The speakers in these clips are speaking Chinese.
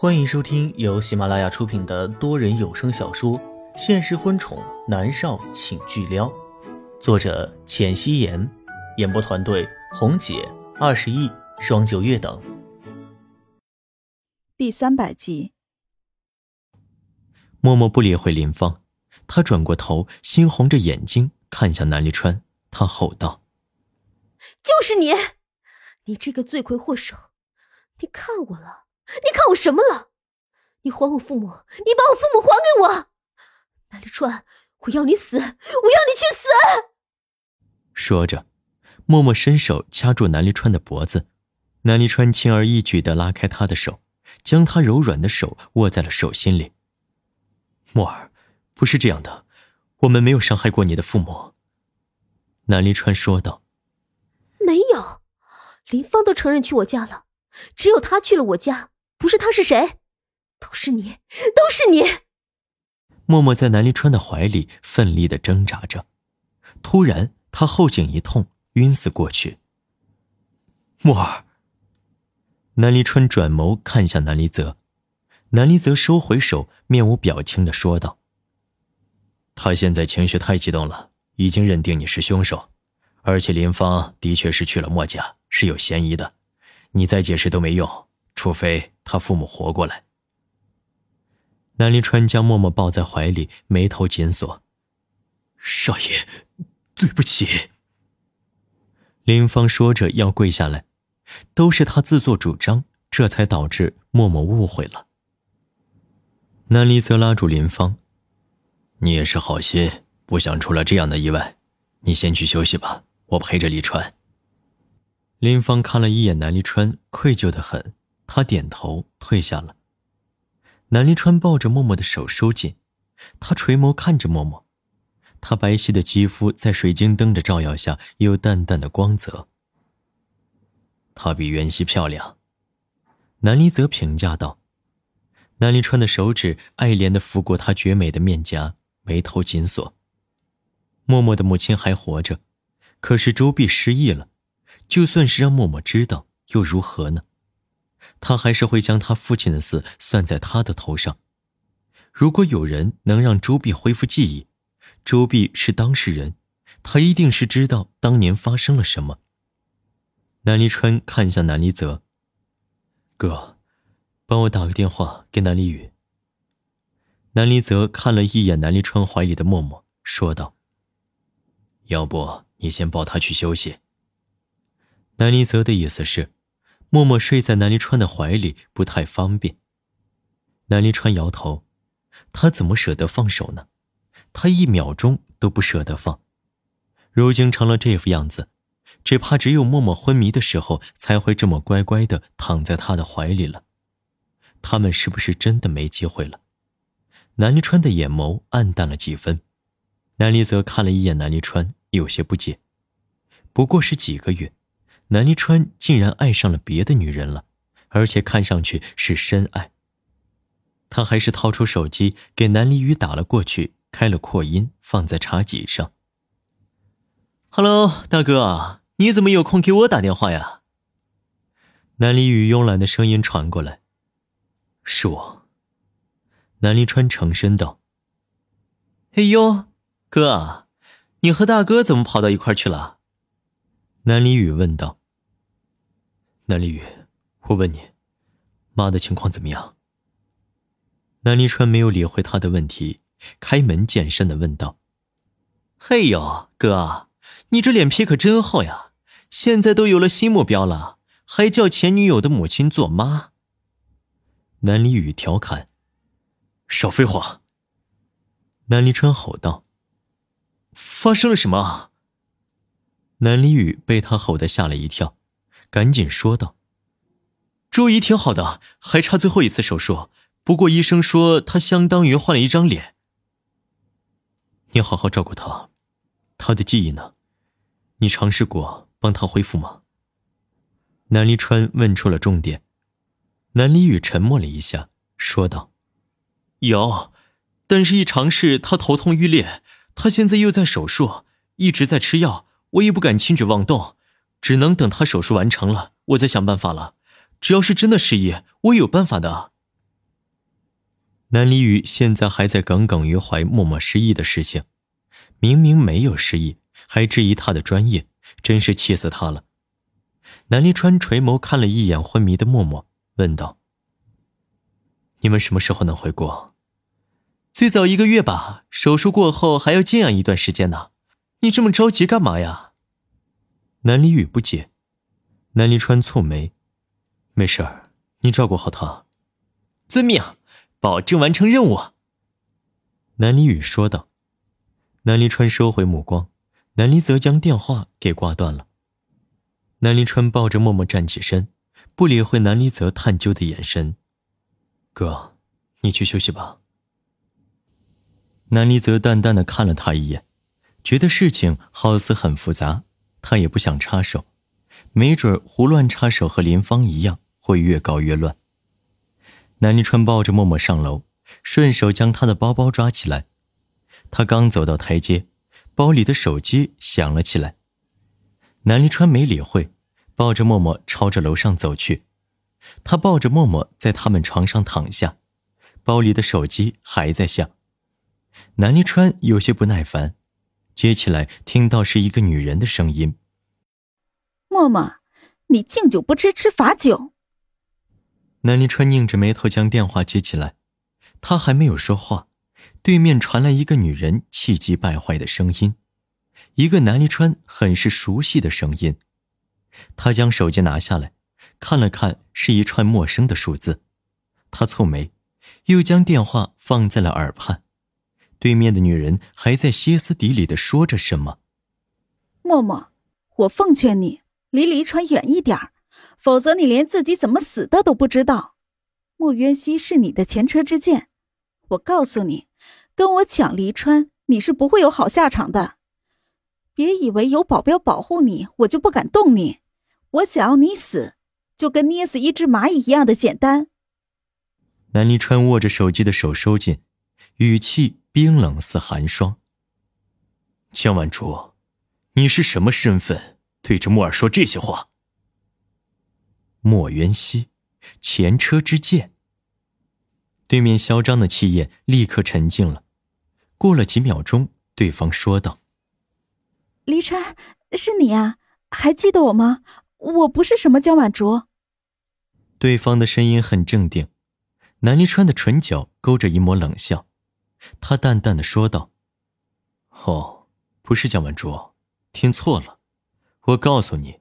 欢迎收听由喜马拉雅出品的多人有声小说《现实婚宠男少请巨撩》，作者：浅汐颜，演播团队：红姐、二十亿、双九月等。第三百集，默默不理会林芳，他转过头，猩红着眼睛看向南离川，他吼道：“就是你，你这个罪魁祸首！你看我了。”你看我什么了？你还我父母！你把我父母还给我！南离川，我要你死！我要你去死！说着，默默伸手掐住南离川的脖子。南离川轻而易举的拉开他的手，将他柔软的手握在了手心里。默儿，不是这样的，我们没有伤害过你的父母。南离川说道。没有，林芳都承认去我家了，只有他去了我家。不是他是谁？都是你，都是你！默默在南离川的怀里奋力的挣扎着，突然他后颈一痛，晕死过去。默儿。南离川转眸看向南离泽，南离泽收回手，面无表情的说道：“他现在情绪太激动了，已经认定你是凶手，而且林芳的确是去了墨家，是有嫌疑的，你再解释都没用。”除非他父母活过来。南离川将默默抱在怀里，眉头紧锁。少爷，对不起。林芳说着要跪下来，都是他自作主张，这才导致默默误会了。南离则拉住林芳：“你也是好心，不想出了这样的意外，你先去休息吧，我陪着离川。”林芳看了一眼南离川，愧疚的很。他点头，退下了。南离川抱着默默的手收紧，他垂眸看着默默，他白皙的肌肤在水晶灯的照耀下有淡淡的光泽。她比袁熙漂亮，南离泽评价道。南离川的手指爱怜的拂过她绝美的面颊，眉头紧锁。默默的母亲还活着，可是周碧失忆了，就算是让默默知道，又如何呢？他还是会将他父亲的死算在他的头上。如果有人能让周碧恢复记忆，周碧是当事人，他一定是知道当年发生了什么。南离川看向南离泽：“哥，帮我打个电话给南离宇。”南离泽看了一眼南离川怀里的默默，说道：“要不你先抱他去休息。”南离泽的意思是。默默睡在南离川的怀里不太方便。南离川摇头，他怎么舍得放手呢？他一秒钟都不舍得放。如今成了这副样子，只怕只有默默昏迷的时候才会这么乖乖的躺在他的怀里了。他们是不是真的没机会了？南离川的眼眸暗淡了几分。南离泽看了一眼南离川，有些不解。不过是几个月。南离川竟然爱上了别的女人了，而且看上去是深爱。他还是掏出手机给南离宇打了过去，开了扩音，放在茶几上。“Hello，大哥，你怎么有空给我打电话呀？”南离宇慵懒的声音传过来。“是我。”南离川诚声道。“哎呦，哥，你和大哥怎么跑到一块去了？”南离宇问道。南离宇，我问你，妈的情况怎么样？南离川没有理会他的问题，开门见山的问道：“嘿呦，哥，你这脸皮可真厚呀！现在都有了新目标了，还叫前女友的母亲做妈？”南离宇调侃：“少废话！”南离川吼道：“发生了什么？”南离宇被他吼得吓了一跳。赶紧说道：“周姨挺好的，还差最后一次手术。不过医生说她相当于换了一张脸。你好好照顾她，她的记忆呢？你尝试过帮她恢复吗？”南离川问出了重点。南离宇沉默了一下，说道：“有，但是一尝试，她头痛欲裂。她现在又在手术，一直在吃药，我也不敢轻举妄动。”只能等他手术完成了，我再想办法了。只要是真的失忆，我有办法的。南离宇现在还在耿耿于怀默默失忆的事情，明明没有失忆，还质疑他的专业，真是气死他了。南离川垂眸看了一眼昏迷的默默，问道：“你们什么时候能回国？最早一个月吧。手术过后还要静养一段时间呢。你这么着急干嘛呀？”南离宇不解。南离川蹙眉：“没事儿，你照顾好他。”遵命。保证完成任务。南离宇说道。南离川收回目光，南离则将电话给挂断了。南离川抱着默默站起身，不理会南离泽探究的眼神。哥，你去休息吧。南离泽淡淡的看了他一眼，觉得事情好似很复杂，他也不想插手，没准胡乱插手和林芳一样，会越搞越乱。南离川抱着默默上楼，顺手将他的包包抓起来。他刚走到台阶，包里的手机响了起来。南离川没理会，抱着默默朝着楼上走去。他抱着默默在他们床上躺下，包里的手机还在响。南离川有些不耐烦，接起来听到是一个女人的声音：“默默，你敬酒不吃吃罚酒。”南离川拧着眉头将电话接起来，他还没有说话，对面传来一个女人气急败坏的声音，一个南离川很是熟悉的声音。他将手机拿下来，看了看，是一串陌生的数字。他蹙眉，又将电话放在了耳畔。对面的女人还在歇斯底里的说着什么。默默，我奉劝你离黎川远一点儿。否则，你连自己怎么死的都不知道。莫渊熙是你的前车之鉴，我告诉你，跟我抢黎川，你是不会有好下场的。别以为有保镖保护你，我就不敢动你。我想要你死，就跟捏死一只蚂蚁一样的简单。南离川握着手机的手收紧，语气冰冷似寒霜。江晚竹，你是什么身份，对着墨尔说这些话？莫渊熙，前车之鉴。对面嚣张的气焰立刻沉静了。过了几秒钟，对方说道：“黎川，是你啊？还记得我吗？我不是什么江晚竹。”对方的声音很镇定。南离川的唇角勾着一抹冷笑，他淡淡的说道：“哦，不是江晚竹，听错了。我告诉你，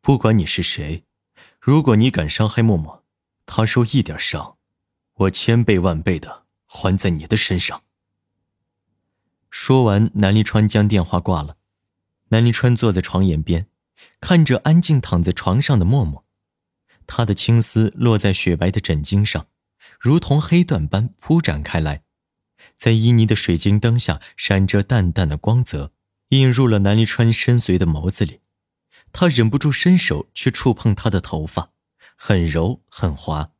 不管你是谁。”如果你敢伤害默默，他受一点伤，我千倍万倍的还在你的身上。说完，南离川将电话挂了。南离川坐在床沿边，看着安静躺在床上的默默，他的青丝落在雪白的枕巾上，如同黑缎般铺展开来，在旖旎的水晶灯下闪着淡淡的光泽，映入了南离川深邃的眸子里。他忍不住伸手去触碰她的头发，很柔很滑。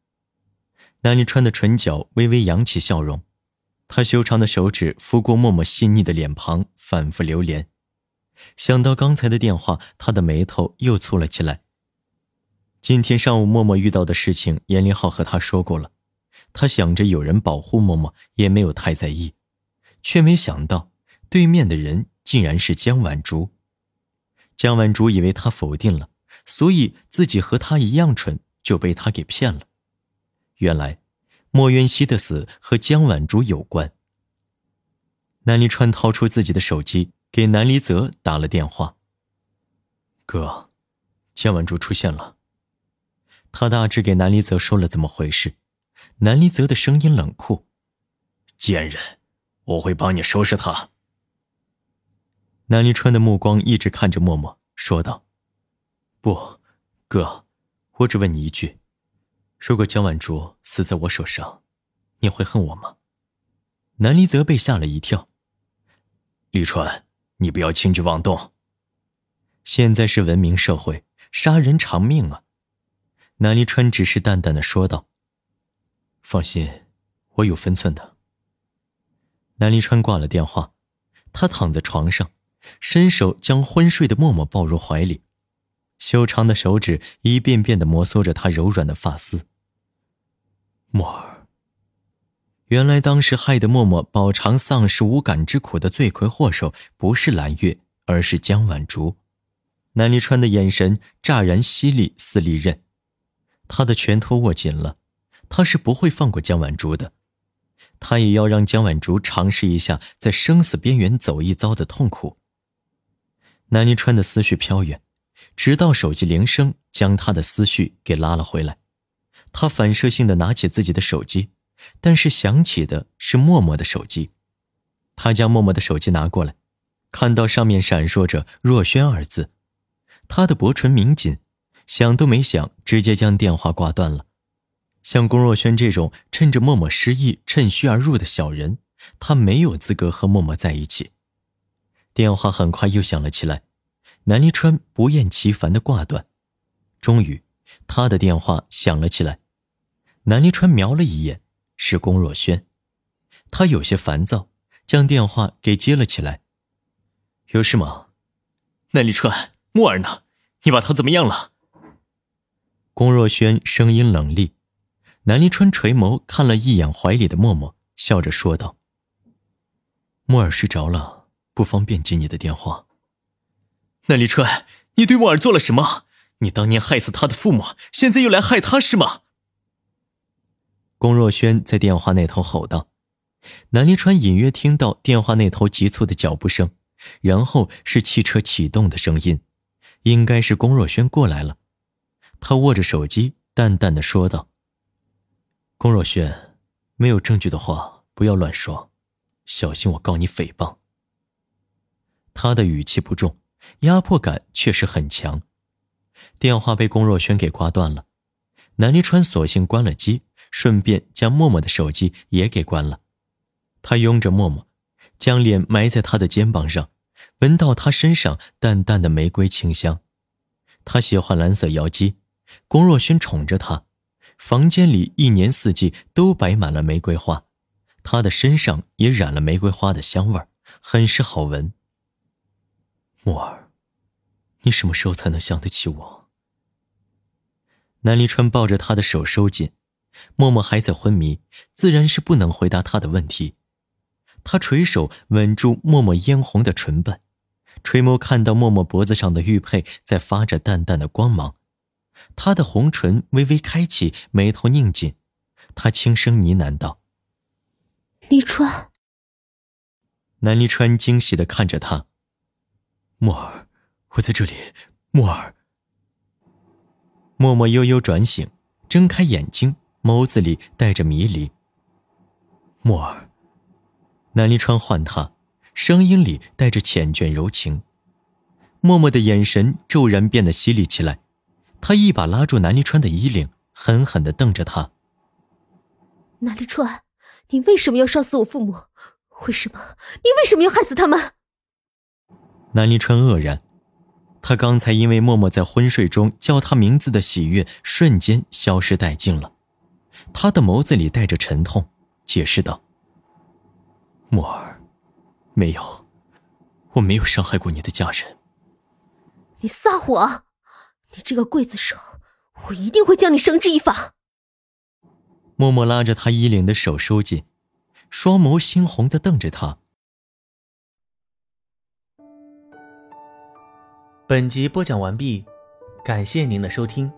南离川的唇角微微扬起笑容，他修长的手指拂过默默细腻的脸庞，反复流连。想到刚才的电话，他的眉头又蹙了起来。今天上午默默遇到的事情，严林浩和他说过了。他想着有人保护默默，也没有太在意，却没想到对面的人竟然是江晚竹。江晚竹以为他否定了，所以自己和他一样蠢，就被他给骗了。原来，莫渊熙的死和江晚竹有关。南离川掏出自己的手机，给南离泽打了电话。哥，江晚竹出现了。他大致给南离泽说了怎么回事。南离泽的声音冷酷：“贱人，我会帮你收拾他。”南离川的目光一直看着默默，说道：“不，哥，我只问你一句：如果江晚竹死在我手上，你会恨我吗？”南离泽被吓了一跳。离川，你不要轻举妄动。现在是文明社会，杀人偿命啊！南离川只是淡淡的说道：“放心，我有分寸的。”南离川挂了电话，他躺在床上。伸手将昏睡的默默抱入怀里，修长的手指一遍遍的摩挲着她柔软的发丝。默儿，原来当时害得默默饱尝丧失无感之苦的罪魁祸首不是蓝月，而是江晚竹。南离川的眼神乍然犀利似利刃，他的拳头握紧了，他是不会放过江晚竹的，他也要让江晚竹尝试一下在生死边缘走一遭的痛苦。南泥川的思绪飘远，直到手机铃声将他的思绪给拉了回来，他反射性的拿起自己的手机。但是响起的是默默的手机，他将默默的手机拿过来，看到上面闪烁着“若轩”二字，他的薄唇抿紧，想都没想，直接将电话挂断了。像龚若轩这种趁着默默失忆趁虚而入的小人，他没有资格和默默在一起。电话很快又响了起来，南离川不厌其烦的挂断，终于，他的电话响了起来，南离川瞄了一眼。是龚若轩，他有些烦躁，将电话给接了起来。有事吗？南立川，木儿呢？你把他怎么样了？龚若轩声音冷厉，南立川垂眸看了一眼怀里的默默，笑着说道：“木儿睡着了，不方便接你的电话。”南立川，你对木儿做了什么？你当年害死他的父母，现在又来害他是吗？龚若轩在电话那头吼道：“南离川隐约听到电话那头急促的脚步声，然后是汽车启动的声音，应该是龚若轩过来了。”他握着手机，淡淡的说道：“龚若轩，没有证据的话不要乱说，小心我告你诽谤。”他的语气不重，压迫感却是很强。电话被龚若轩给挂断了，南离川索性关了机。顺便将默默的手机也给关了，他拥着默默，将脸埋在他的肩膀上，闻到他身上淡淡的玫瑰清香。他喜欢蓝色妖姬，龚若轩宠着他，房间里一年四季都摆满了玫瑰花，他的身上也染了玫瑰花的香味儿很是好闻。默儿，你什么时候才能想得起我？南离川抱着他的手收紧。默默还在昏迷，自然是不能回答他的问题。他垂手吻住默默嫣红的唇瓣，垂眸看到默默脖子上的玉佩在发着淡淡的光芒，他的红唇微微开启，眉头拧紧，他轻声呢喃道：“黎川。”南离川惊喜的看着他：“默儿，我在这里。”默儿。默默悠悠转醒，睁开眼睛。眸子里带着迷离。墨儿，南离川唤他，声音里带着缱绻柔情。默默的眼神骤然变得犀利起来，他一把拉住南离川的衣领，狠狠的瞪着他。南离川，你为什么要杀死我父母？为什么？你为什么要害死他们？南离川愕然，他刚才因为默默在昏睡中叫他名字的喜悦，瞬间消失殆尽了。他的眸子里带着沉痛，解释道：“墨儿，没有，我没有伤害过你的家人。”你撒谎！你这个刽子手，我一定会将你绳之以法。默默拉着他衣领的手收紧，双眸猩红的瞪着他。本集播讲完毕，感谢您的收听。